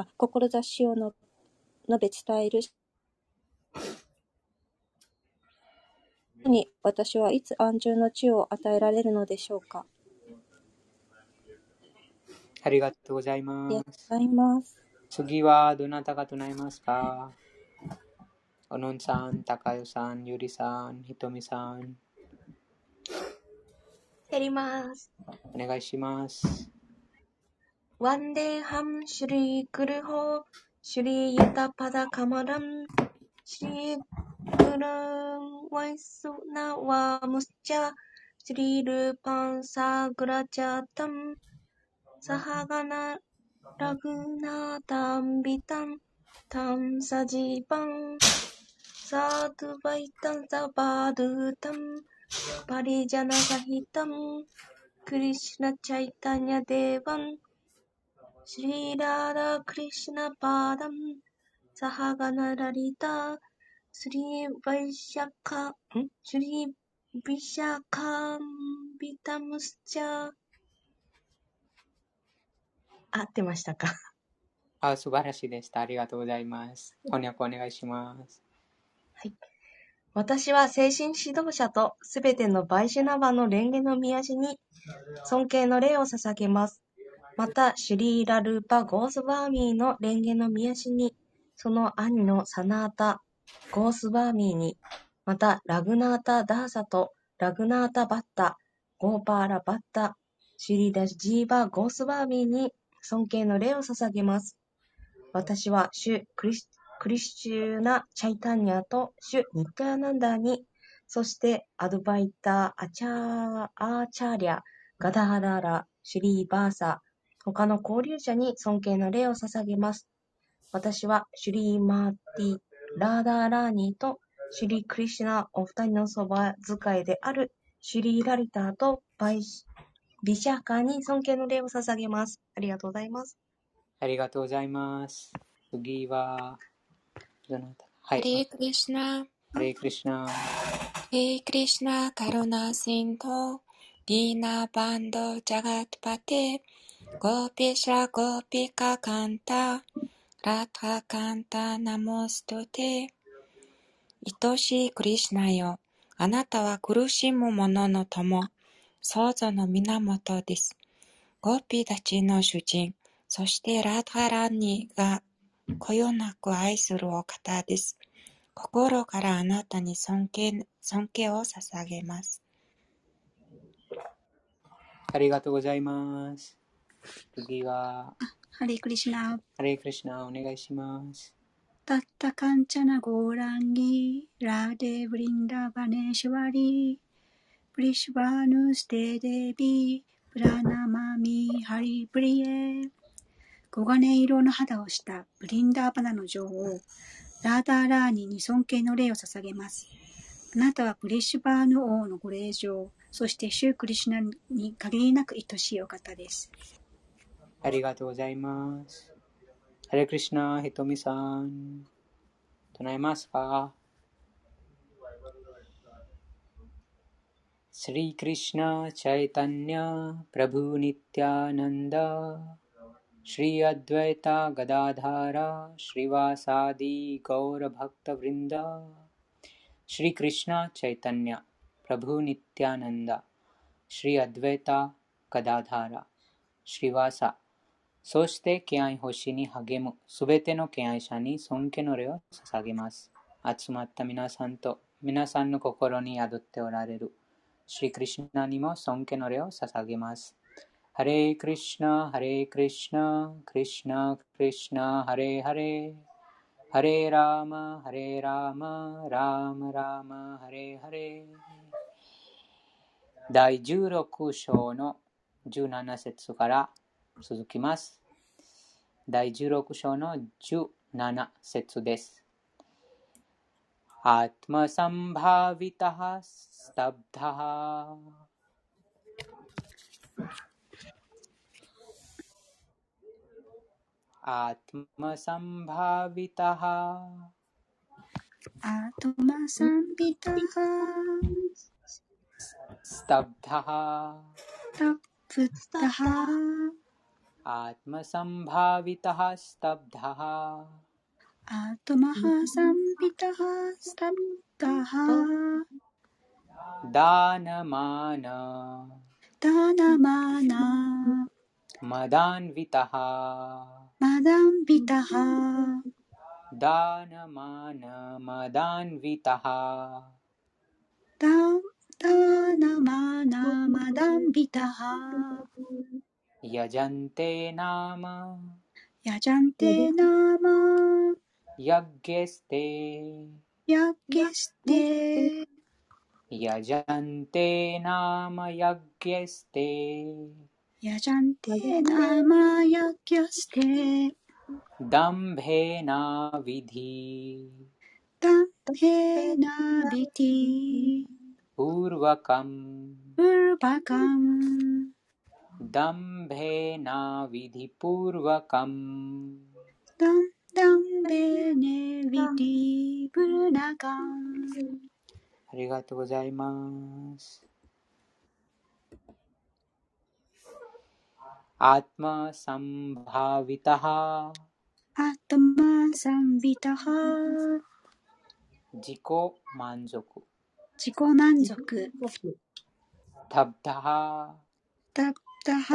あ志をの述べ伝えるに私はいつ安住の地を与えられるのでしょうか。ありがとうございありまがとうごす。ざいます。次はどなたが唱えますか？おのんさん、たかよさん、ゆりさん、ひとみさん、やります。お願いします。ワンデーハムシュリークルホシュリーユタパダカマランシュリークランワイスナワムスチャシュリルパンサグラチャタンサハガナラグナタンビタンタンサジバンサドゥバイタニャデヴァンシリラーラ・クリシュナ・パーダム、サハガナ・ラリタ、スリー・バイシャカ、んシュリー・ビシャカン・ビタムスチャー。合ってましたか？あ、素晴らしいでした。ありがとうございます。翻訳お願いします。はい。私は精神指導者とすべてのバイシュナバの蓮華の宮地に尊敬の礼を捧げます。また、シュリーラ・ルーパ・ゴースバーミーの蓮華の宮地に、その兄のサナータ・ゴースバーミーに、また、ラグナータ・ダーサとラグナータ・バッタ、ゴーパーラ・バッタ、シュリーダ・ジーバ・ゴースバーミーに尊敬の礼を捧げます。私は、シュ・クリスクリシューナ・チャイタンニャとシュ・ニッタヤナンダーに、そしてアドバイター・アチャー、アーチャーリャ、ガダハララ、シュリー・バーサ、他の交流者に尊敬の礼を捧げます。私はシュリー・マーティ・ラーダー・ラーニーとシュリー・クリシュナお二人のそば使いであるシュリー・ラリターとバイシビシャーカーに尊敬の礼を捧げます。ありがとうございます。ありがとうございます。次は、どなた？はい。ハレークリシュナ、ハレークリシュナ。ハレークリシュナ、カロナシント、ディーナバンド、ジャガッパテ、ゴーピシャ、ゴーピカカンタ、ラタカンタ、ナモストテ。愛しいクリシュナよ、あなたは苦しむ者の友、創造の源です。ゴピたちの主人、そしてラタランニがこよなく愛するお方です。心からあなたに尊敬尊敬を捧げます。ありがとうございます。次は、ハレクリシナ、ハレークリシュナ、お願いします。タッタカンチャナゴーランギー、ラーデブリンダバネシュワリー、プリシュバーヌステデビー、プラナマミハリブリエ。黄金色の肌をしたブリンダーバナの女王、ラーダーラーニに尊敬の礼を捧げます。あなたはプリッシュバーヌ王のご令嬢、そしてシュークリシュナに限りなく愛しいお方です。ありがとうございます。ハレークリシュナ、ひとみさん。唱えますかスリークリシュナ、チャイタニャ、プラブニティアそして敬愛星に励むすべての敬愛者に尊敬の礼を捧げます。集まった皆さんと皆さんの心に宿っておられるシリクリシナにも尊敬の礼を捧げます。ハレークリシナ、ハレークリシナ、クリシナ、クリシナ、ハレーハレー。ハレーラーマ、ハレーラーマ、ラーマラーマ、ハレーハレー。第16章の17節から続きます。第16章の17節です。アトマサンバヴィタハスタブタハ。アトマサンバヴィタハ。アトマサンビタハ。スタブタハ。スタブタハ。आत्मसम्भावितः स्तब्धः। आत्मः सम्पितः स्तब्धः। दानमान। दानमान। मदान्वितः। मदान्वितः। दानमान। मदान्वितः। दानमान। मदान्वितः। यजन्ते नाम। यजन्ते नाम। यज्ञस्ते। यज्ञस्ते। यजन्ते नाम यज्ञस्ते। यजन्ते नाम यज्ञस्ते। दम्भेना विधि। दम्भेना विधि। पूर्वकम्। पूर्वकम्। ウルバカン दम्भेना विधिपूर्वकम् ダンダンベネビディブルナカンありがとうございます。आत्मसम्भावितः アトマサンビタハ自己満足自己満足 स्तब्धः タ プタハ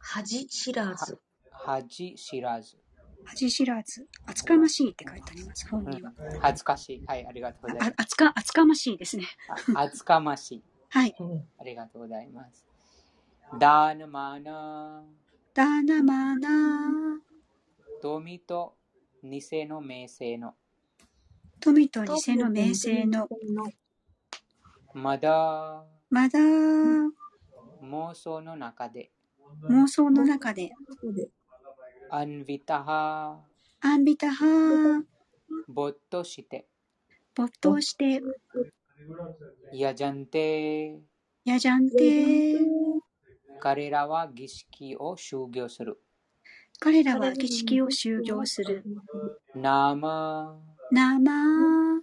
恥知らず。恥知らず、恥知らず厚かましいって書いてあります本にはうん、恥ずかしい。はい、ありがとうございます。あ厚か厚かましいですねあ 厚かましい。はいうんありがとうございます。ダーナマナ、ダナマナ富と偽の名声の、富と偽の名声のまだ。まだ。妄想の中で、妄想の中で。アンビタハ、アンビタハ没頭して、没頭して。ヤジャンテ、ヤジャンテ彼らは儀式を修行する。彼らは儀式を修行する。ナーマ、生。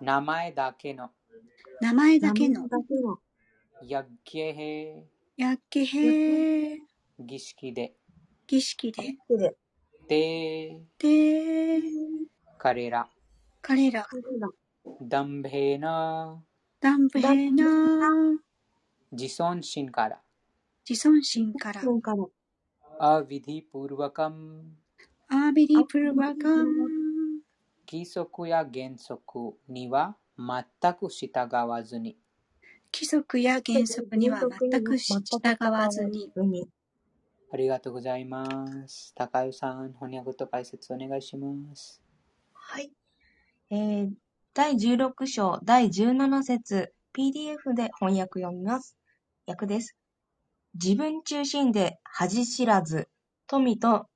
名前だけの、名前だけの。ヤッゲヘ、やっけへ儀式で、儀式で。で、で彼ら、彼ら。ダンベーナ、ダンブヘナ自尊心から、自尊心から。アビディプールワカム、アービリプルワカン。規則や原則には全く従わずに、規則や原則には全く従わずにありがとうございます。高代さん、翻訳と解説お願いします。はい。えー、第16章第17節 PDF で翻訳読みます。訳です。自分中心で恥知らず、富と、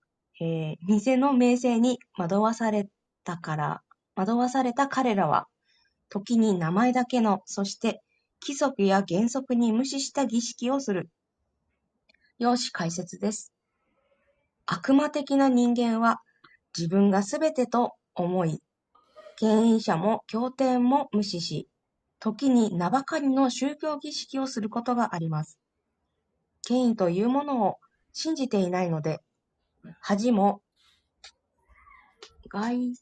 えー偽の名声に惑わされたから、惑わされた彼らは、時に名前だけの、そして規則や原則に無視した儀式をする。用紙解説です。悪魔的な人間は自分が全てと思い、権威者も経典も無視し、時に名ばかりの宗教儀式をすることがあります。権威というものを信じていないので、恥も、外、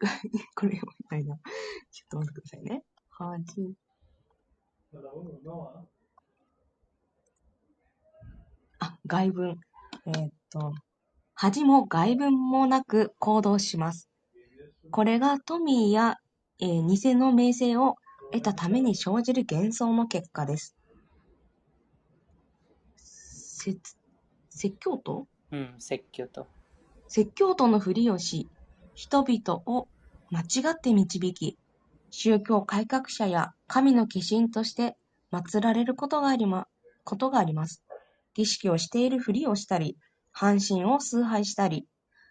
外、これ読めないな。ちょっと待ってくださいね。恥。あ、外文。えーっと、恥も外文もなく行動します。これが富や、えー偽の名声を得たために生じる幻想の結果です。説説教徒？うん、説教と。説教徒のふりをし、人々を間違って導き、宗教改革者や神の化身として祀られることがありま、ことがあります。儀式をしているふりをしたり、半身を崇拝したり、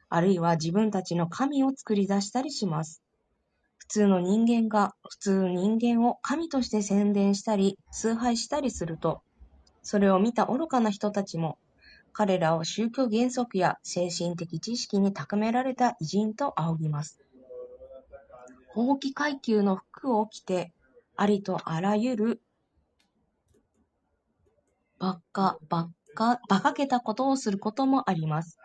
あるいは自分たちの神を作り出したりします。普通の人間が普通人間を神として宣伝したり、崇拝したりすると、それを見た愚かな人たちも、彼らを宗教原則や精神的知識に高められた偉人と仰ぎます。法規階級の服を着て、ありとあらゆるばっか、ばっか、馬鹿げたことをすることもあります。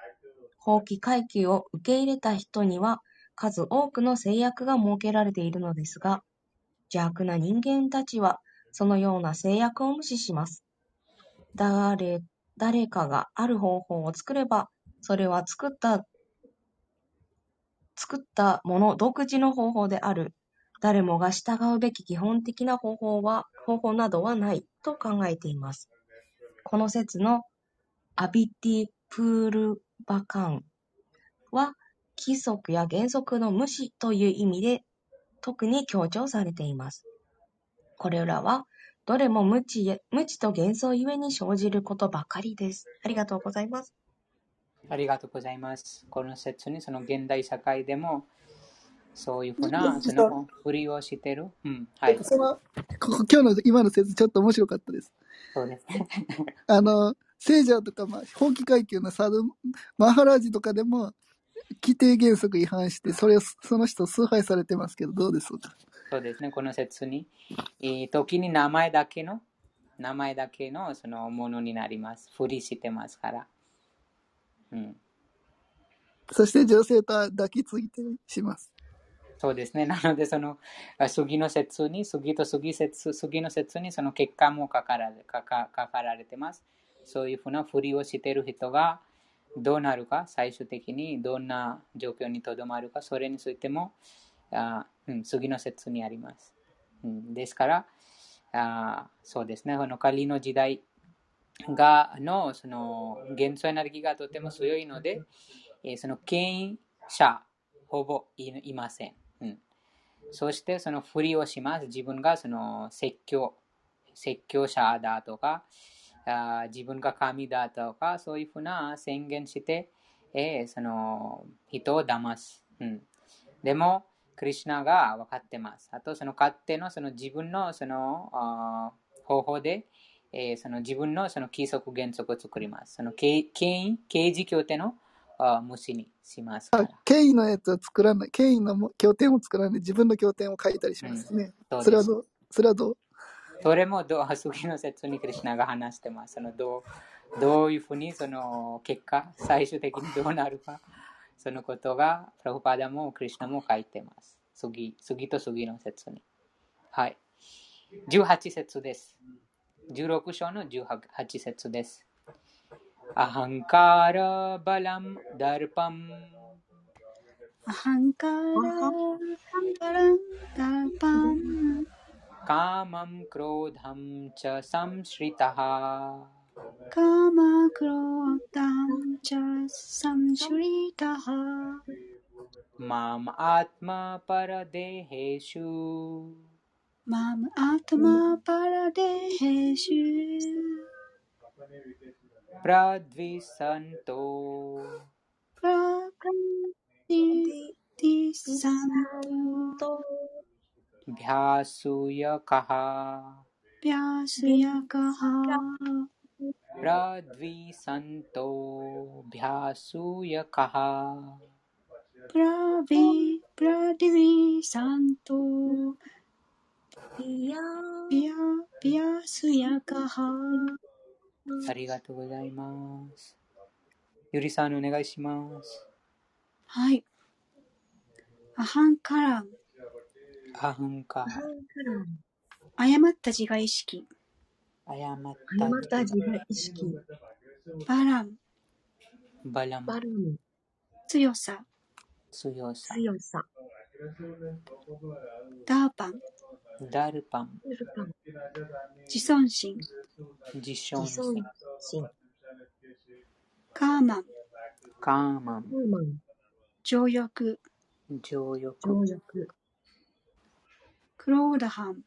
法規階級を受け入れた人には数多くの制約が設けられているのですが、邪悪な人間たちはそのような制約を無視します。誰、誰かがある方法を作れば、それは作った、作ったもの独自の方法である。誰もが従うべき基本的な方法は、方法などはないと考えています。この説のアビティ・プールバカンは規則や原則の無視という意味で特に強調されています。これらはどれも無知無知と幻想ゆえに生じることばかりです。ありがとうございます。ありがとうございます。この説にその現代社会でもそういうふうなそのふりをしてる。うん、はい。その、ここ今日の今の説ちょっと面白かったです。そうですね。あの、聖者とか、まあ、法規階級のサドゥ、マハラージとかでも、規定原則違反して、それを、その人崇拝されてますけど、どうですか？そうですね。この説に、えー時に名前だけの、名前だけのそのものになります。ふりしてますから。うん。そして女性とは抱きついてします。そうですね。なので、その、あ杉の説に、杉と杉説、杉の説にその結果も書かられ書か書かられてます。そういうふうなふりをしている人がどうなるか、最終的にどんな状況にとどまるか、それについても、あうん、杉の説にあります。うん、ですからあ、そうですね。この仮の時代がのその元素エネルギーがとても強いので、えその権威者、ほぼいいません。うん、そしてそのふりをします。自分がその説教、説教者だとか、あ自分が神だとか、そういうふうな宣言して、えその人を騙す。うん、でも、クリシナが分かってます。あと、その勝手のその自分のその方法で、えーその自分のその規則原則を作ります。その刑権威、刑事協定の？あー無視にしますかあら。権威のやつは作らない。権威のも経典を作らない。自分の経典を書いたりしますね。そうです。それはどう？それはどう？それもどう？次の説にクリシナが話してます。そのどう？どういうふうに？その結果、最終的にどうなるか、そのことがプラフパダもクリシナも書いてます。次次と次の説に。はい。18節です。16章の18節です。アハンカーラバラムダルパムアハンカーラバラムダルパムカマムクロダムチャサムシリタハカマクロダムチャサムシリタハマムアタマパラデヘシュ माम आत्मा परदेहेषु प्रद्विसन्तो प्रदिसन्तो भ्यासूयकः भ्यासूयकः प्रद्विसन्तो भ्यासूयकः प्रवि प्रद्विसन्तो ビプラディビサントいやビアビアスヤカハありがとうございます。ゆりさんお願いします。はい。アハンカラン、アハンカー、ハン誤った自我意識。誤った自我意識、バラン、バラムバルム、強さ。強さ強さ、ダーパン、ダルパン。自尊心。自尊心、カーマン、カーマン。情欲。情欲。クローダハン、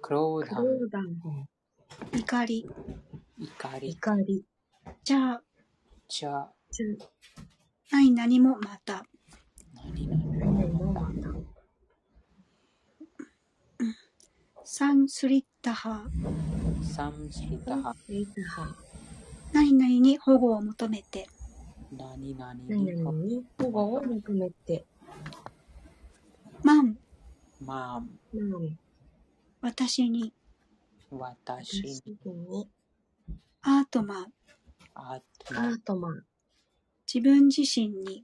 クローダン。クローダン、怒り。怒り。怒り、じゃあ、じゃあ。つ、ない何もまた。何々何もまた、サンスリッタハ、サムシリタハレイタハ、何々に保護を求めて。何々何に保護を求めて、マン、まあ何、私に。私に。私に、アートマン、アートアマン、ートマン、自分自身に、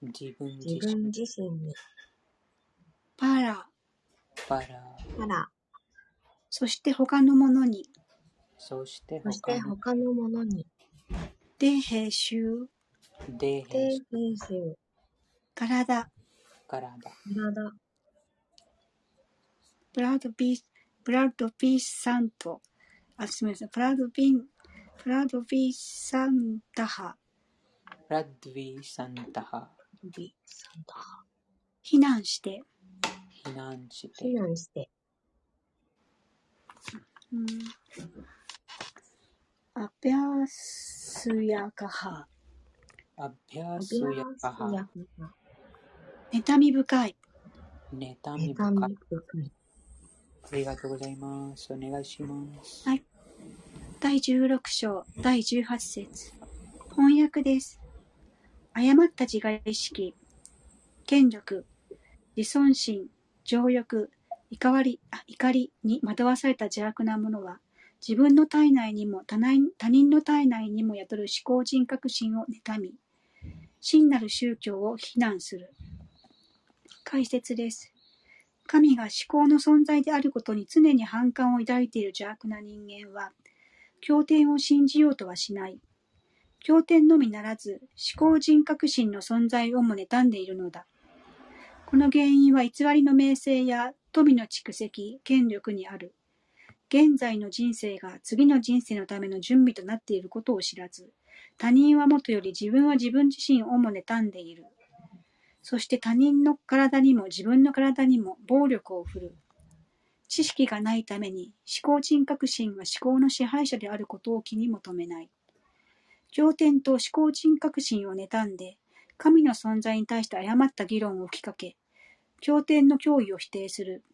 自分自自身、分自身に、パラ、パラ、パラ、そして他のものに、そしてそして他のものに、で、編集、で、で、編集、体、体、体、ブラッドビー、ブラッドビーサント、あ、すみません、ブラッドビン、ブラッドビーサンタハ、ラッドヴィ・サンタハ、ビ、サンタ、避難して、避難し避て、難して、うん、アピャスヤカハ、アビャアスヤカハ、妬み深い、妬み妬深い。み深い。ありがとうございます。お願いします。はい。第16章、第18節翻訳です。誤った自我意識、権力、自尊心、情欲、怒り怒りに惑わされた邪悪なものは、自分の体内にも他人他人の体内にも宿る思考人格心を妬み、真なる宗教を非難する。解説です。神が思考の存在であることに常に反感を抱いている邪悪な人間は、経典を信じようとはしない。経典のみならず、思考人格心の存在をも妬んでいるのだ。この原因は偽りの名声や富の蓄積、権力にある。現在の人生が次の人生のための準備となっていることを知らず、他人はもとより自分は自分自身をも妬んでいる。そして他人の体にも自分の体にも暴力を振る。知識がないために思考人格心は思考の支配者であることを気に求めない。経典と思考人格心を妬んで、神の存在に対して誤った議論を吹きかけ、経典の脅威を否定する。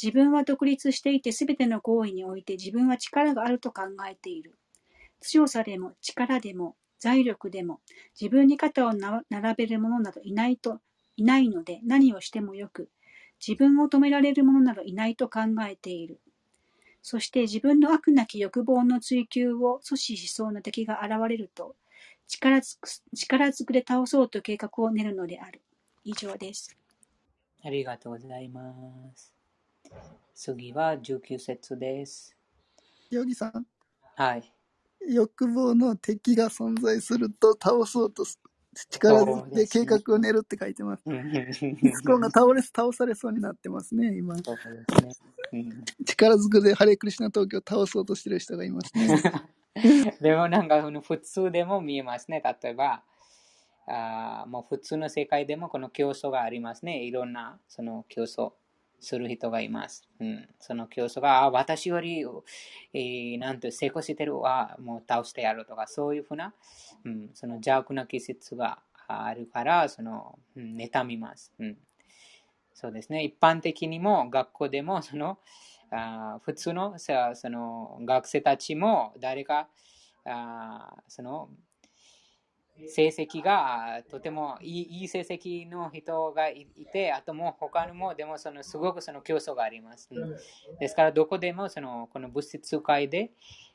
自分は独立していて全ての行為において自分は力があると考えている。強さでも力でも財力でも自分に肩を並べる者などいないと、いないので何をしてもよく、自分を止められる者などいないと考えている。そして自分の悪なき欲望の追求を阻止しそうな敵が現れると、力ずく力ずくで倒そうと計画を練るのである。以上です。ありがとうございます。次は19節です。ヨギさん、はい。欲望の敵が存在すると倒そうとす力そうで計画を練るって書いてます。ミスコンが倒れ倒されそうになってますね、今。ね。うん力ずくでハレクリシナ東京を倒そうとしてる人がいますね。でもなんか普通でも見えますね。例えば、あもう普通の世界でもこの競争がありますね。いろんなその競争する人がいます。うん、その競争が、あ私より、えーなんて成功してるわ、もう倒してやるとか、そういうふうな、うん、その邪悪な気質があるから、その、うん、妬みます。うんそうですね。一般的にも学校でもそのあ普通のその学生たちも誰かあその成績がとてもいいいい成績の人がいいて、あともう他にもでもそのすごくその競争があります。うんですからどこでもそのこの物質界で、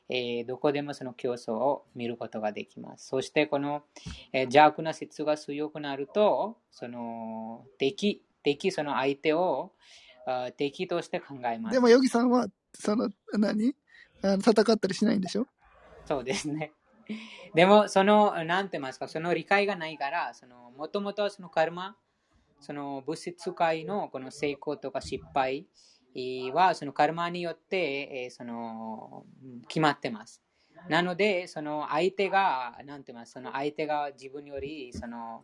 えーどこでもその競争を見ることができます。そしてこの、えー邪悪な質が強くなると、その敵、敵、その相手を敵として考えます。でもヨギさんは、その、何？あの戦ったりしないんでしょ？そうですね。でも、その、なんて言いますか、その理解がないから、その、もともとそのカルマ、その物質界のこの成功とか失敗は、そのカルマによって、えその、決まってます。なので、その相手が、なんて言いますその相手が自分より、その、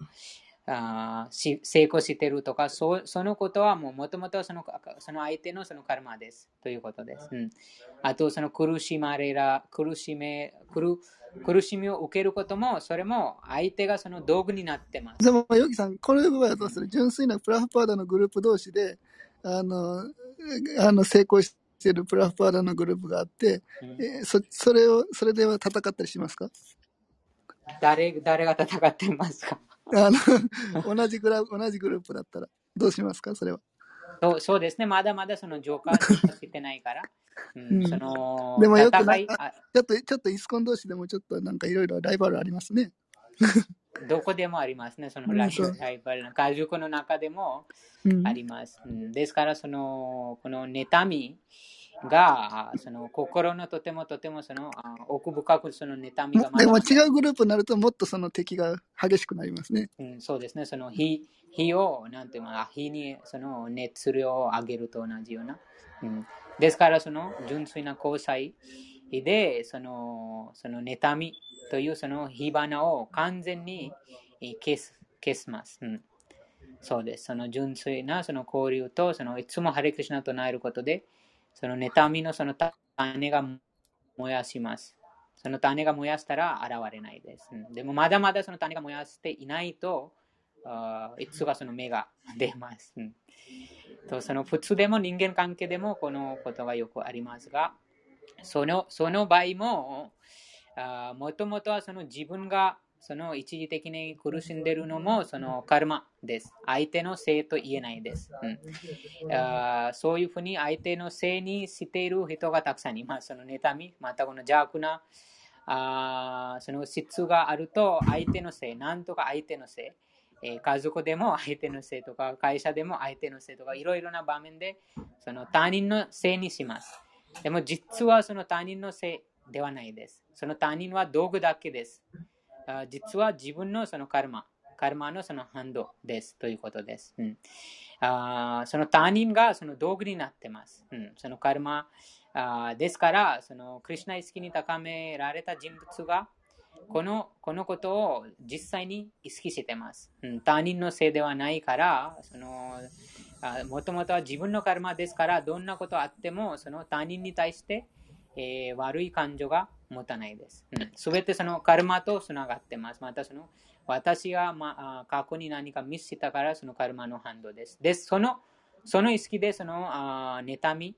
あーし成功してるとか、そそのことはもうもともとそのその相手のそのカルマです。ということです。うん、あと、その苦しまれら、苦しめ、苦苦しみを受けることも、それも相手がその道具になってます。でも、ヨギさん、これはどうする純粋なプラフパーダのグループ同士で、あの、あの成功してるプラフパーダのグループがあって、うんえーそそれを、それでは戦ったりしますか？誰誰が戦ってますか？あの、同じグラ同じグループだったら、どうしますか？それは。そうそうですね、まだまだその浄化してないから、うんうんそのでもよくなんかあちょっと、ちょっとイスコン同士でもちょっとなんかいろいろライバルありますね。どこでもありますね、そのライバル。家族の中でもうんあります。うんですから、その、この妬みが、その心のとてもとてもそのあ奥深くその妬みがまでも違うグループになるともっとその敵が激しくなりますね。うん、そうですね、その火火を、なんていうのかな、火にその熱量を上げると同じような。うん、ですから、その純粋な交際で、その、その妬みというその火花を完全にえ消す消します。うん、そうです。その純粋なその交流と、そのいつもハレクリシナとなることで、その妬みのその種が燃やします。その種が燃やしたら現れないです。でもまだまだその種が燃やしていないと、いつがその芽が出ます。とその普通でも人間関係でもこのことがよくありますが、そのその場合も、もともとはその自分がその一時的に苦しんでいるのもそのカルマです。相手のせいと言えないです。うんあーそういうふうに相手のせいにしている人がたくさんいます。その妬み、またこの邪悪なあーその質があると相手のせい、なんとか相手のせい。えー家族でも相手のせいとか、会社でも相手のせいとか、いろいろな場面でその他人のせいにします。でも実はその他人のせいではないです。その他人は道具だけです。実は自分のそのカルマ、カルマのその反動ですということです。うんあその他人がその道具になってます。うん、そのカルマあですから、そのクリュナ意識に高められた人物がこのこのことを実際に意識してます。うん、他人のせいではないから、そのもともとは自分のカルマですから、どんなことあってもその他人に対して、えー悪い感情が持たないです。す、べ、てそのカルマとつながってます。またその私が、まあ、過去に何かミスしたからそのカルマの反動です。です、そのその意識でそのあ妬み、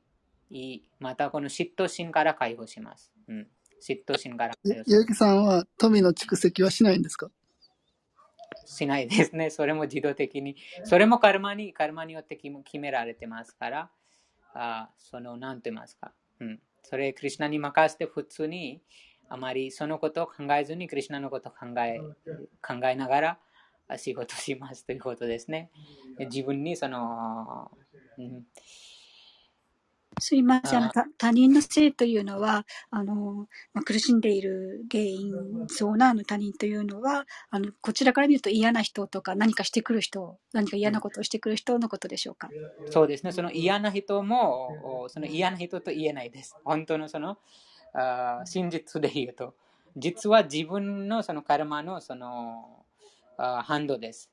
いまたこの嫉妬心から解放します。うん、嫉妬心から解放しますゆうきさんは富の蓄積はしないんですか？しないですね。それも自動的に。それもカルマに、カルマによって決め決められてますから、あその、なんて言いますか。うん。それ、クリュナに任せて普通に、あまりそのことを考えずに、クリュナのことを考え、考えながらあ仕事しますということですね。自分にその、うん、すいません。あのあた他人のせいというのは、あの、まあ、苦しんでいる原因そうなあの他人というのは、あの、こちらから見ると嫌な人とか何かしてくる人、何か嫌なことをしてくる人のことでしょうか？そうですね。その嫌な人も、おその嫌な人と言えないです。本当のその、あ真実で言うと。実は自分のそのカルマのそのあ反動です。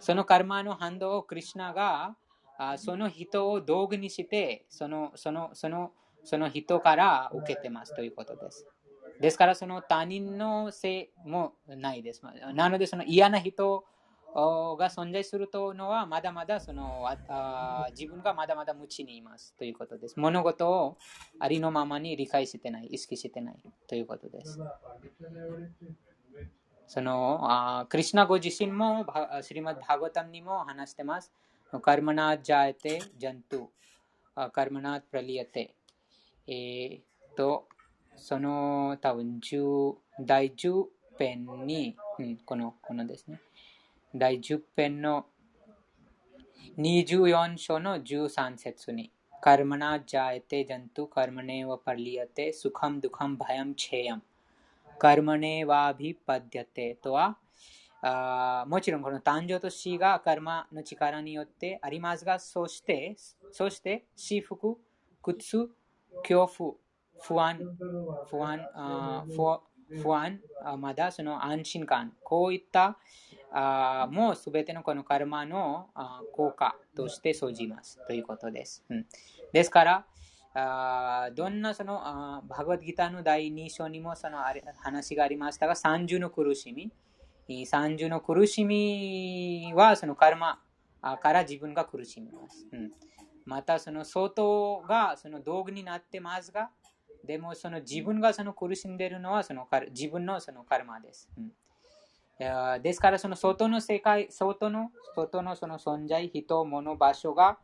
そのカルマの反動をクリュナがあその人を道具にしてそのそのそのその人から受けてますということです。ですからその他人のせいもないです。なのでその嫌な人が存在するとのはまだまだそのあ自分がまだまだ無知にいますということです。物事をありのままに理解してない、意識してないということです。そのあクリシナご自身もシリマッバーガタムにも話してます。カルマナージャエテジャントゥ、カルマナープラリアテ。えー、と、その多分10第10編に、うん、このこのですね、第10編の24章の13節に、カルマナージャエテジャントゥ、カルマネワパリアテ、スカムドゥカムバヤムチェヤム。カルマネワビパディアテとは、あもちろんこの誕生と死がカルマの力によってありますが、そして、そして、私服、苦痛、恐怖、不安、不安、あ不不安あまだその安心感、こういったあもうすべてのこのカルマのあ効果として生じますということです。うん、ですから、あどんなそのあバグワッドギターの第2章にもその話がありましたが、30の苦しみ、30の苦しみはそのカルマから自分が苦しみます。うん、またその外がその道具になってますが、でもその自分がその苦しんでいるのはその自分のそのカルマです。うんですからその外の世界、外の外のその存在、人、物、場所が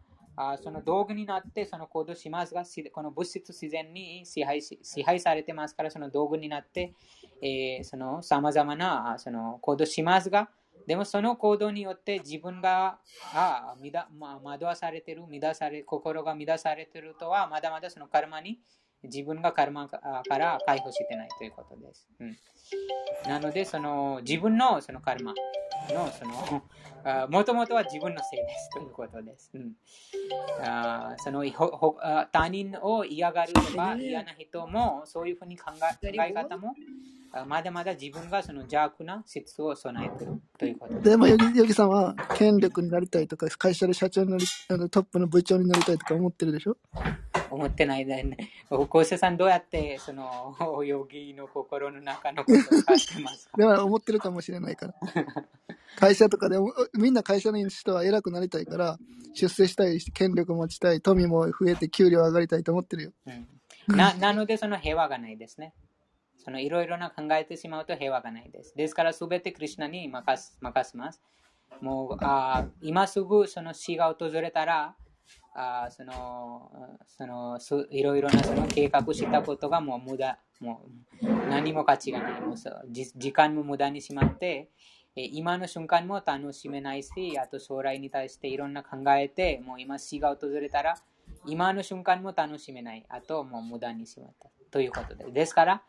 その道具になってその行動しますが、この物質自然に支配し支配されてますから、その道具になって、えー、その様々なその行動しますが、でもその行動によって自分があま惑わされている、乱され、心が乱されてるとは、まだまだそのカルマに自分がカルマから解放してないということです。うん、なので、その自分のそのカルマのそのもともとは自分のせいですということです。うん、あその他人を嫌がるとか嫌な人もそういうふうに考え考え方もまだまだ自分がその邪悪な質を備えているということでも、ヨギヨギさんは権力になりたいとか、会社で社長になりあのトップの部長になりたいとか思ってるでしょ？思ってないでね。昴生さん、どうやってそのヨギの心の中のことを書いてますか？でも思ってるかもしれないから。会社とかでみんな会社の人は偉くなりたいから、出世したい、権力持ちたい、富も増えて給料上がりたいと思ってるよ。うん、ななので、その平和がないですね。そのいろいろな考えてしまうと平和がないです。ですからすべてクリュナに任す任せます。もうあ今すぐその死が訪れたら、あそのそのいろいろなその計画したことがもう無駄、もう何も価値がない。もう時間も無駄にしまって、今の瞬間も楽しめないし、あと将来に対していろんな考えて、もう今死が訪れたら、今の瞬間も楽しめない。あともう無駄にしまった。ということです。ですから、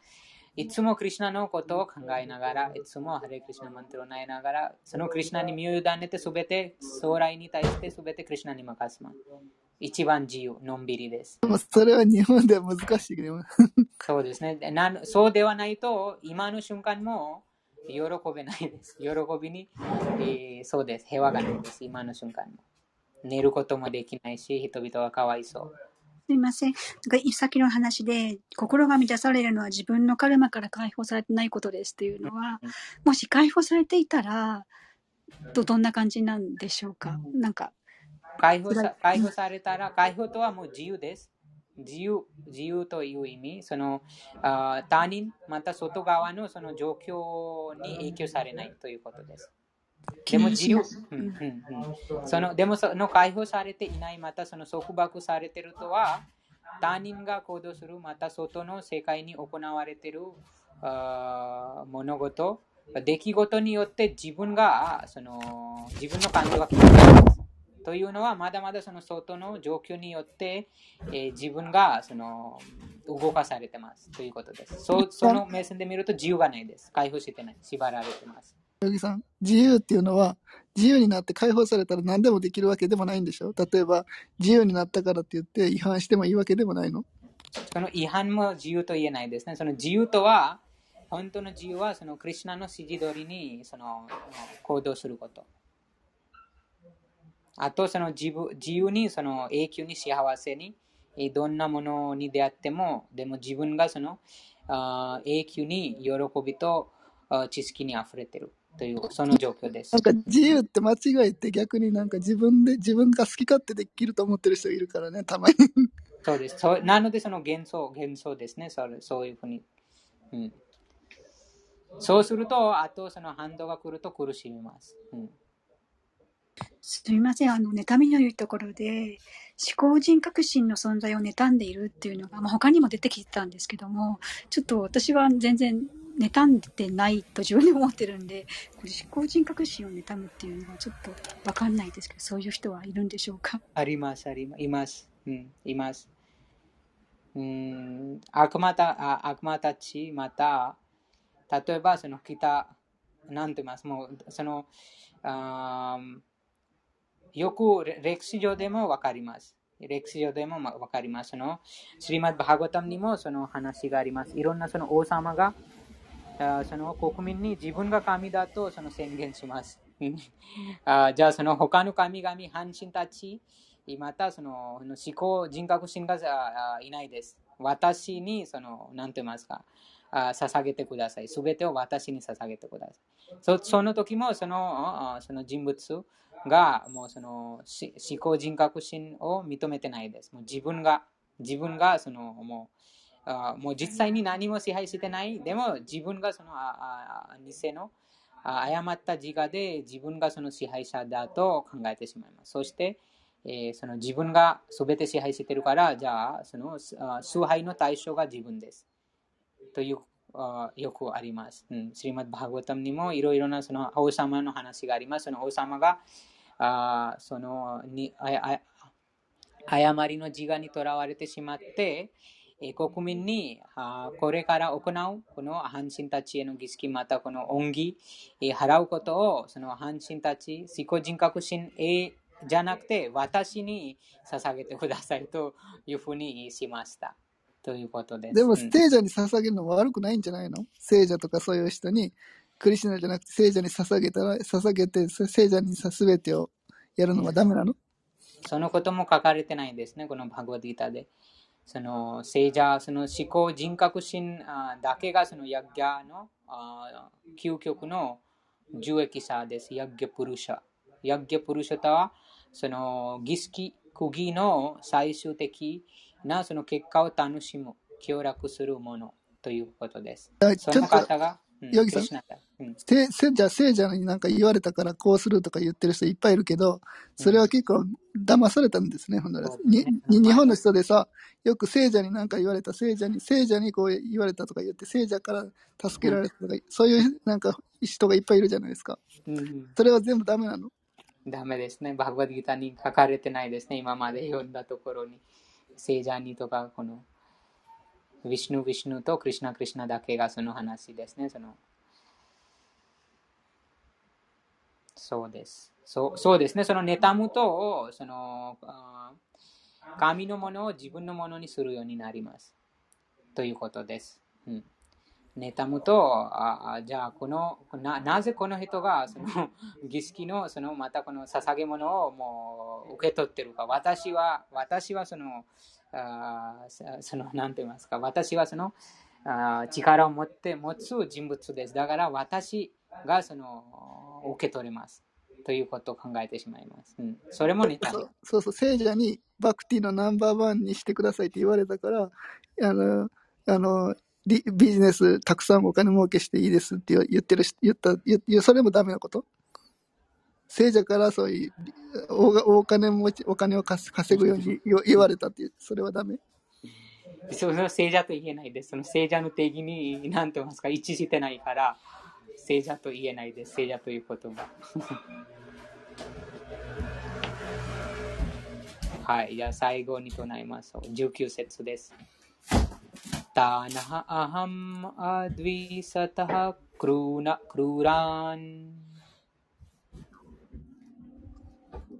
いつもクリュナのことを考えながら、いつもハレクリシナマントを唱えながら、そのクリュナに身を委ねて、すべて将来に対してすべてクリュナに任せます。一番自由、のんびりです。でもそれは日本では難しいけど。そうですねな。そうではないと、今の瞬間も喜べないです。喜びに、えー、そうです。平和がないです。今の瞬間も。寝ることもできないし、人々はかわいそう。すいません。さっきの話で、心が満たされるのは自分のカルマから解放されてないことですっていうのは、もし解放されていたら、どどんな感じなんでしょうか？なんか。解放さ解放されたら、解放とはもう自由です。自由自由という意味、そのあ他人、また外側のその状況に影響されないということです。でも自由、うんうんうん、そのでもその解放されていない、またその束縛されているとは、他人が行動する、また外の世界に行われているあ物事、出来事によって自分がその自分の感情が決まります。というのは、まだまだその外の状況によって、えー、自分がその動かされてますということです。そその目線で見ると自由がないです。解放してない。縛られてます。ヨギさん、自由っていうのは、自由になって解放されたら何でもできるわけでもないんでしょ？例えば、自由になったからって言って違反してもいいわけでもないの？その違反も自由と言えないですね。その自由とは、本当の自由はそのクリュナの指示通りにその行動すること。あと、その自自由にその永久に幸せに、どんなものに出会っても、でも自分がその永久に喜びと知識に溢れてる。という、その状況です。なんか自由って間違えて逆になんか自分で、自分が好き勝手できると思ってる人いるからね、たまに。そうです。そなのでその幻想、幻想ですね。それそういうふうに。うん。そうすると、あとその反動が来ると苦しみます。うんすみません。あの、妬みの言うところで、思考人格心の存在を妬んでいるっていうのが、まあ、他にも出てきてたんですけども、ちょっと私は全然妬んでないと自分で思ってるんで、これ思考人格心を妬むっていうのはちょっとわかんないですけど、そういう人はいるんでしょうか？あります、あります。います。うん、います。うん、悪魔た悪魔たち、また、例えば、その北、なんて言います、もう、その、あよく歴史上でもわかります。歴史上でもわかります。その、シリマッバハゴタムにもその話があります。いろんなその王様が、その国民に自分が神だとその宣言します。あじゃあその他の神々、半神たち、またその思考、人格心がいないです。私にその、なんて言いますか、捧げてください。すべてを私に捧げてください。そその時もそのその人物がもうその思考人格心を認めてないです。もう自分が、自分がそのもうあもう実際に何も支配してない。でも自分がそのああ偽のあ誤った自我で自分がその支配者だと考えてしまいます。そして、えーその自分が全て支配してるから、じゃあ、そのあ崇拝の対象が自分です。というあよくあります。うん、シリマッバーガータムにもいろいろなその王様の話があります。その王様があそのにああ誤りの自我にとらわれてしまって、国民にあこれから行うこの半身たちへの儀式またこの恩義、えー払うことをその半身たち自己人格心えじゃなくて私に捧げてくださいというふうにしました。ということです。でも、うん聖者に捧げるのは悪くないんじゃないの聖者とかそういう人に、クリシナじゃなくて聖者に捧げたら、捧げて、聖者にさ全てをやるのはダメなのそのことも書かれてないんですね、このバグワディータで。その聖者、その思考人格心あだけがそのヤッギャのあ究極の受益者です。ヤッギャプルシャ。ヤッギャプルシャとは、その儀式、区切りの最終的なその結果を楽しむ、協力するものということです。その方が、うんヨギさん？うん。せせじゃあ聖者になんか言われたからこうするとか言ってる人いっぱいいるけど、それは結構騙されたんですね、ほんなら。そうですね。にに日本の人でさ、よく聖者になんか言われた、聖者に、聖者にこう言われたとか言って、聖者から助けられたとか、そういうなんか人がいっぱいいるじゃないですか。うん。うんそれは全部ダメなの？ダメですね。バグワッドギーターに書かれてないですね。今まで読んだところに。聖者にとか、この、ヴィシュヌ・ヴィシュヌとクリシナ・クリシナだけがその話ですね。そのそうです。そうそうですね。その妬むと、その、神のものを自分のものにするようになります。ということです。うん妬むと、あじゃあこのな、なぜこの人がその儀式のそのまたこの捧げ物をもう受け取ってるか、私は、私はその、あその、なんて言いますか、私はそのあ力を持って持つ人物です。だから私がその受け取れます。ということを考えてしまいます。うん、それも妬みそう。そうそう、聖者にバクティのナンバーワンにしてくださいって言われたから、あの、あの、ビジネスたくさんお金儲けしていいですって言ってるし、言った、言それもダメなこと聖者からそういう大大金持ち、お金を稼ぐように言われたっていう、それはダメその聖者と言えないです。その聖者の定義に、なんて言いますか、一致してないから、聖者と言えないです。聖者という言葉。はい、じゃあ最後に唱えます。19節です。タナハアハン、アディサタ、クーナ、クーランムアドゥィサタハクルーナクルーラン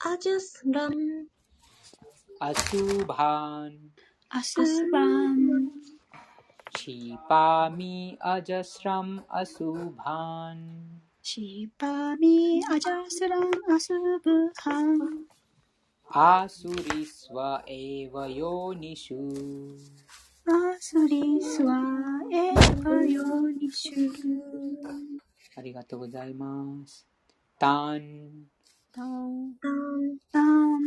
naradaman チパミャチパミ shibami アジャアジャスラありがとうございます。タン。タン。タン。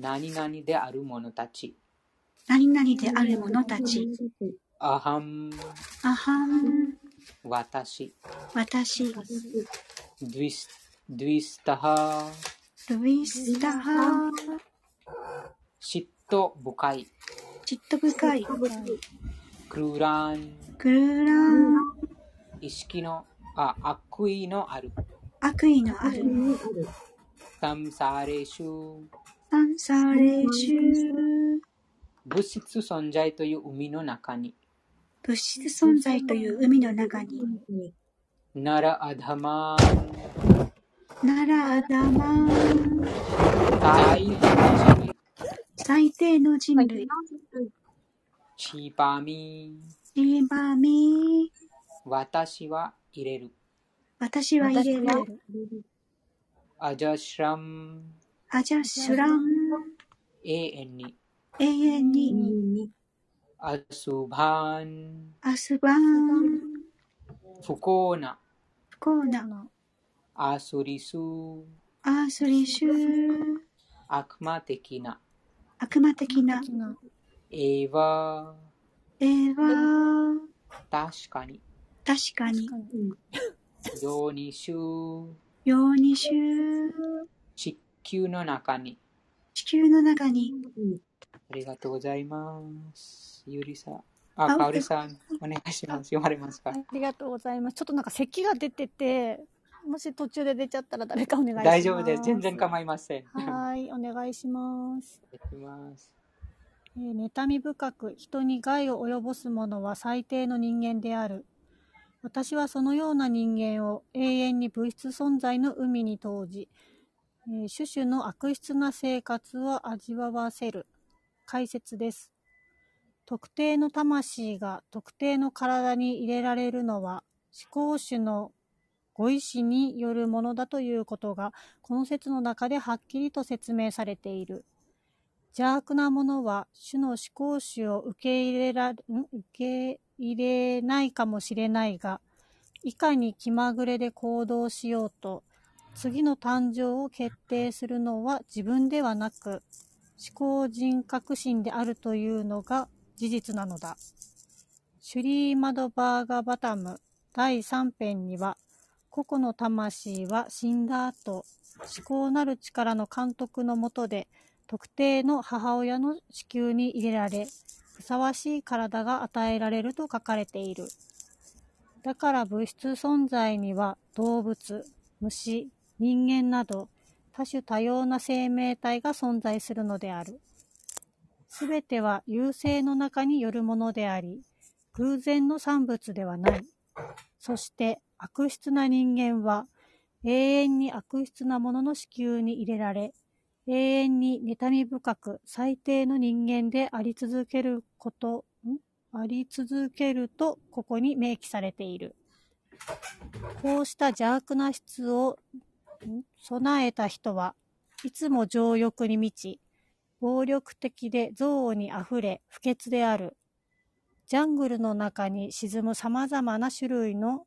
何々である者たち。何々である者たち、アハン。アハン、私。私、ドゥイスドゥイスタハ。ルイスタハ、嫉妬深い。嫉妬深い、クルーラン。クルラン、意識のあ悪意のある。悪意のある、サムサーレシュサンサレシュ、物質存在という海の中に。物質存在という海の中に、ナラアダマンナラアダマン、大変最低の人類、チパミシバミ、私は入れる。私は入れる、アジャシュラムアジャシュラン、永遠に。永遠に、に、アスバーンアスバーン、不幸な。不幸な、アスリスアースリシュ、悪魔的な。悪魔的な、エヴァ。エヴァ、確かに確かに、ヨニシュヨーニシュ、地球の中に地球の中に、ありがとうございます。ゆりさん。ああ、かおりさん、お願いします。読まれますか？ありがとうございます。ちょっとなんか咳が出てて、もし途中で出ちゃったら誰かお願いします。大丈夫です。全然構いません。はーい、お願いします。いします。えー妬み深く人に害を及ぼす者は最低の人間である。私はそのような人間を永遠に物質存在の海に投じ、えー種々の悪質な生活を味わわせる。解説です。特定の魂が特定の体に入れられるのは思考主のご意志によるものだということがこの説の中ではっきりと説明されている。邪悪な者は主の思考主を受け入れらん？受け入れないかもしれないが、いかに気まぐれで行動しようと、次の誕生を決定するのは自分ではなく、思考人格心であるというのが事実なのだ。シュリーマドバーガバタム第3編には、個々の魂は死んだ後、思考なる力の監督のもとで、特定の母親の子宮に入れられ、ふさわしい体が与えられると書かれている。だから物質存在には動物、虫、人間など多種多様な生命体が存在するのである。すべては優勢の中によるものであり、偶然の産物ではない。そして悪質な人間は永遠に悪質なものの子宮に入れられ、永遠に妬み深く最低の人間であり続けること、ん？あり続けるとここに明記されている。こうした邪悪な質を備えた人はいつも情欲に満ち、暴力的で憎悪にあふれ不潔である。ジャングルの中に沈む様々な種類の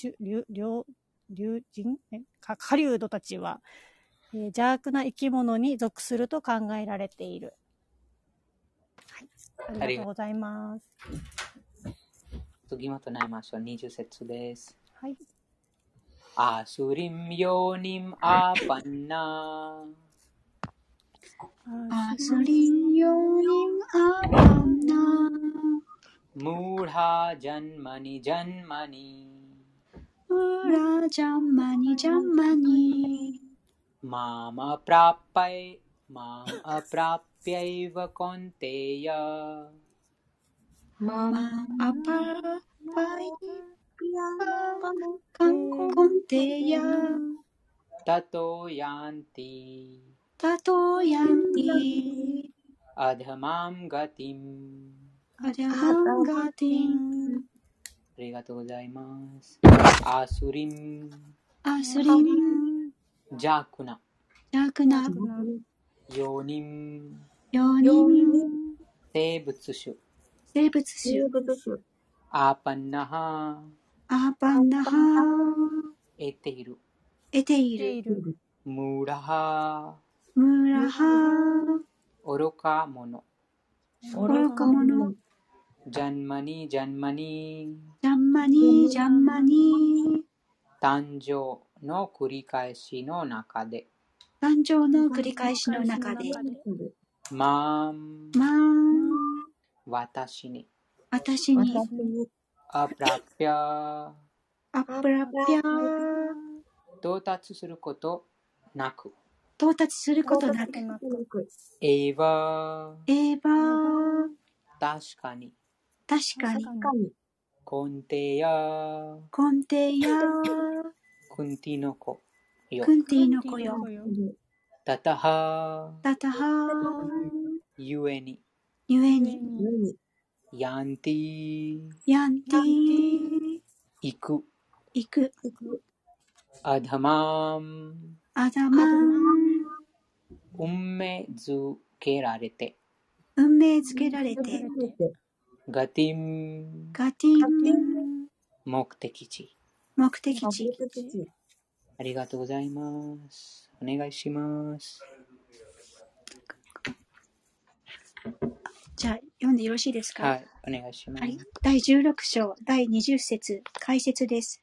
種竜竜竜人？え？か狩人たちは、えー邪悪な生き物に属すると考えられている。はい、ありがとうございます。次も唱えましょう。20節です。はい、アスリムヨニムアパンナアスリンヨニムアパンナ、ムーハジャンマニジャンマニウラジャンマニジャンマニ、ママプラパイマアプラピャイヴァコンテヤまマアパパイカンコンテヤ、タトヤンティタトヤンティ、アダマムガティムアジャハンガティン、ありがとうございます。アスリムアスリン、 ジャクナジャクナ、ヨニムヨニン、生物種。生物種、アパンナハ。アーパンナハ。エテイル。エテイていル、る。ムラハ。ムラハ。愚か者。愚か者、ジャンマニジャンマニジャンマニ、ジャンマニ、誕生の繰り返しの中で。誕生の繰り返しの中で、マーン。まあ、私に。私に、アプラピャアプラピャ到達することなく。到達することなく、エヴァエーバー、確かに。確かに、コンテヤコンテヤ、クンティの子よ。クンティの子よ、タタハタタハゆえに。ゆえに、ヤンティヤンティ、行く。行く、アダマームあざまん。運命づけられて、運命づけられて。ガティン。ガティン。目的地。目的地。ありがとうございます。お願いします。じゃあ、読んでよろしいですか？はい、お願いします。はい。第16章、第20節、解説です。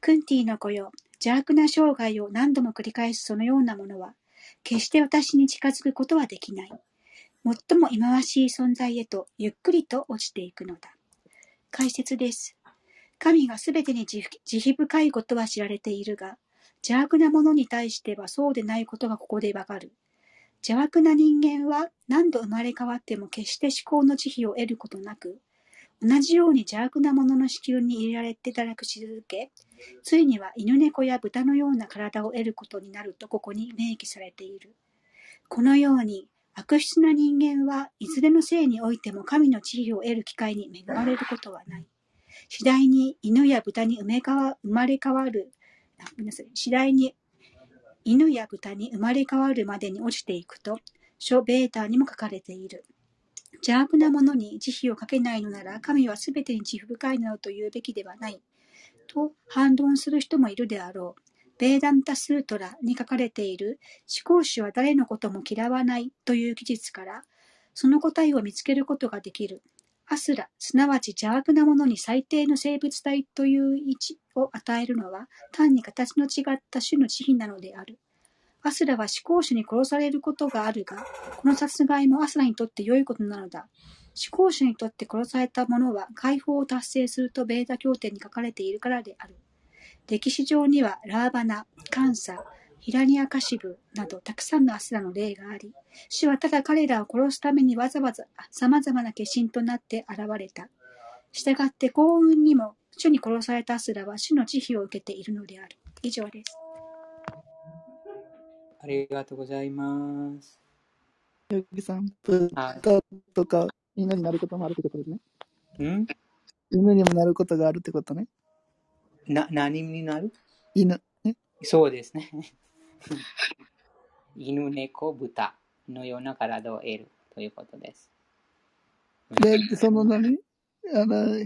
クンティの子よ、邪悪な生涯を何度も繰り返すそのようなものは、決して私に近づくことはできない。最も忌まわしい存在へとゆっくりと落ちていくのだ。解説です。神がすべてに慈悲深いことは知られているが、邪悪なものに対してはそうでないことがここでわかる。邪悪な人間は何度生まれ変わっても決して思考の慈悲を得ることなく、同じように邪悪なものの子宮に入れられて堕落し続け、ついには犬猫や豚のような体を得ることになるとここに明記されている。このように、悪質な人間はいずれの性においても神の慈悲を得る機会に恵まれることはない。次第に犬や豚に生め変わ生まれ変わる、ごめんなさい、次第に犬や豚に生まれ変わるまでに落ちていくと、書ベータにも書かれている。邪悪なものに慈悲をかけないのなら、神はすべてに慈悲深いなどと言うべきではない。と反論する人もいるであろう。ベーダンタスートラに書かれている思考主は誰のことも嫌わないという記述から、その答えを見つけることができる。アスラ、すなわち邪悪なものに最低の生物体という位置を与えるのは、単に形の違った種の慈悲なのである。アスラは思考主に殺されることがあるが、この殺害もアスラにとって良いことなのだ。思考主にとって殺された者は解放を達成するとベータ経典に書かれているからである。歴史上にはラーバナ、カンサ、ヒラニアカシブなどたくさんのアスラの例があり、主はただ彼らを殺すためにわざわざ様々な化身となって現れた。したがって幸運にも主に殺されたアスラは主の慈悲を受けているのである。以上です。ありがとうございます。ヨギさん、は豚とか犬になることもあるってことですね。い。ん？犬にもなることがあるってことね。な、何になる？犬。ね。そうですね。犬、猫、豚のような体を得るということです。で、その何？あの、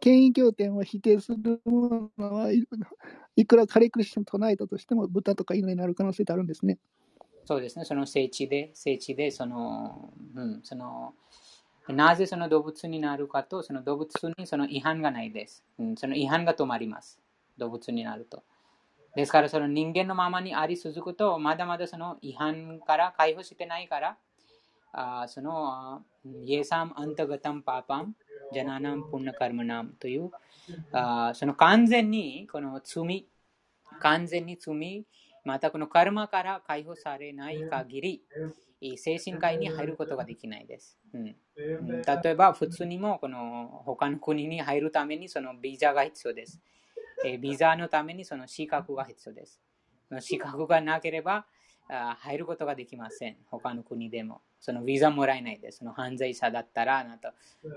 権威経典を否定するものはいいくらカレクリスチャン唱えたとしても豚とか犬になる可能性ってあるんですね。そうですね、その聖地で、聖地で、その、うん、その、なぜその動物になるかと、その動物にその違反がないです。うん、その違反が止まります。動物になると。ですから、その人間のままにあり続くと、まだまだその違反から解放してないから、あその、イエサムアンタガタンパーパン、ジャナナンプンナカルマナムという、あその完全にこの罪、完全に罪、またこのカルマから解放されない限り、精神科医に入ることができないです。うん、例えば、普通にもこの他の国に入るためにそのビザが必要です。えビザのためにその資格が必要です。その資格がなければあ入ることができません。他の国でも。そのビザもらえないです。その犯罪者だったら、なんと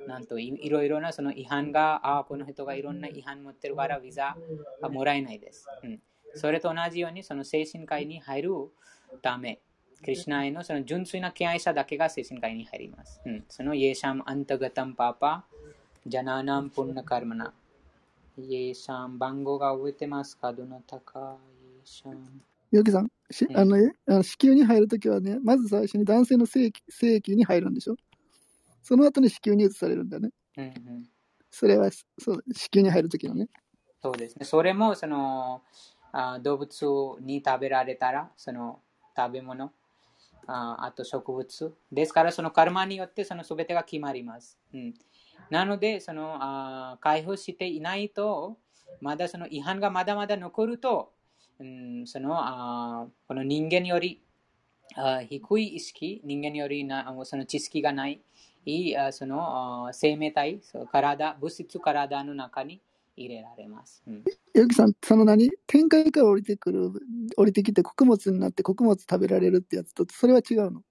なんといいろいろなその違反が、ああこの人がいろんな違反持ってるからビザがもらえないです。うん、それと同じように、その精神科医に入るため、クリュナへのその純粋な敬愛者だけが精神科医に入ります。うん、そのイエシャムアンタガタンパパ、ジャナナンプンナカルマナ。イエシャム番号が覚えてますか？どなたかイエシャムヨギさん、しうんあのね、あの子宮に入るときはね、まず最初に男性の性器性器に入るんでしょ？その後に子宮に移されるんだね。うんうんそれは、そう、子宮に入るときのね。そうですね。それもそのあ動物に食べられたら、その食べ物、ああと植物。ですから、そのカルマによってその全てが決まります。うん、なので、そのあ解放していないと、まだその違反がまだまだ残ると、うん、そのあこの人間よりあ低い意識、人間よりなその知識がない、いいあそのあ生命体、そう体、物質体の中に入れられます。うん。さん、その何？天界から降りてくる、降りてきて穀物になって穀物食べられるってやつと、それは違うの？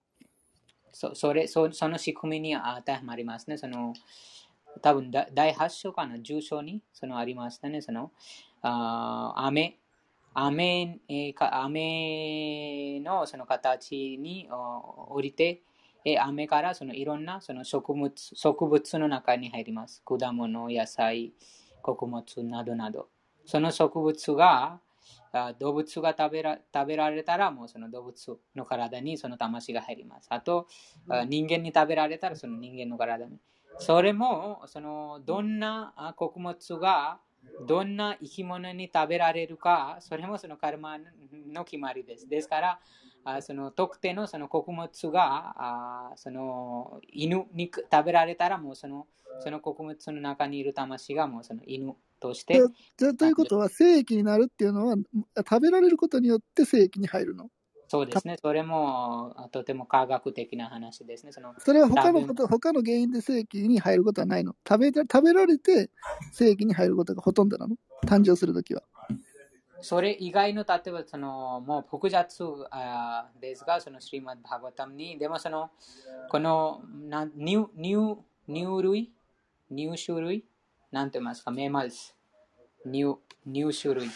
そそれそその仕組みに当てはまりますね。その多分だ第8章かな、10章にそのありましたね。そのあ雨雨えか雨のその形に降りて、え雨からそのいろんなその植物植物の中に入ります。果物、野菜、穀物などなど。その植物があ動物が食べら食べられたら、もうその動物の体にその魂が入ります。あと、あ人間に食べられたら、その人間の体に。それも、そのどんなあ穀物がどんな生き物に食べられるか、それもそのカルマの決まりです。ですから、あその特定のその穀物があその犬に食べられたら、もうそのその穀物の中にいる魂がもうその犬としてじゃ、ということは、精液になるっていうのは、食べられることによって精液に入るの？そうですね。それもあとても科学的な話ですね。そのそれは他のこと、他の原因で精液に入ることはないの？食べた食べられて精液に入ることがほとんどなの？誕生するときは。それ以外の、例えばそのもう複雑あですが、そのシリマッバーガタムに、でもその、このな乳乳乳類、乳種類、なんて言いますか、メマルス、乳乳種類。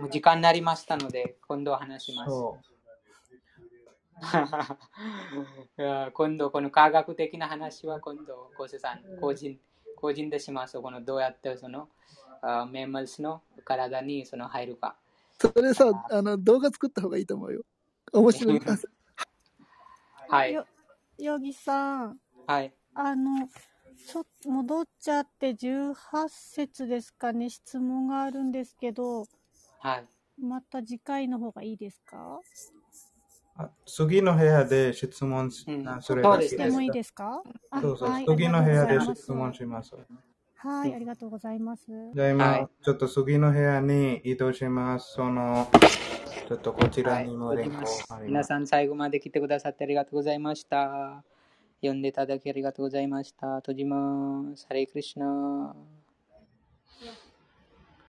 もう時間になりましたので、今度話します。そ いや今度、この科学的な話は今度、コセさん、個人、個人でします。このどうやってその、あメマルスの体にその入るか。それさ、あの動画作った方がいいと思うよ。面白い。あ はい。よ、ヨギさん、はい。あの、ちょっと戻っちゃって18節ですかね、質問があるんですけど、はい。また次回の方がいいですか？あ次の部屋で質問しうんあすればいいですねしてもいいですか？あそうそう、はい、次の部屋で質問します。はい、ありがとうございます。じゃあ今、はいちょっと次の部屋に移動します。その、ちょっとこちらにも連行あります。皆さん最後まで来てくださってありがとうございました。読んでいただきありがとうございました。閉じます。ハレイクリシナ。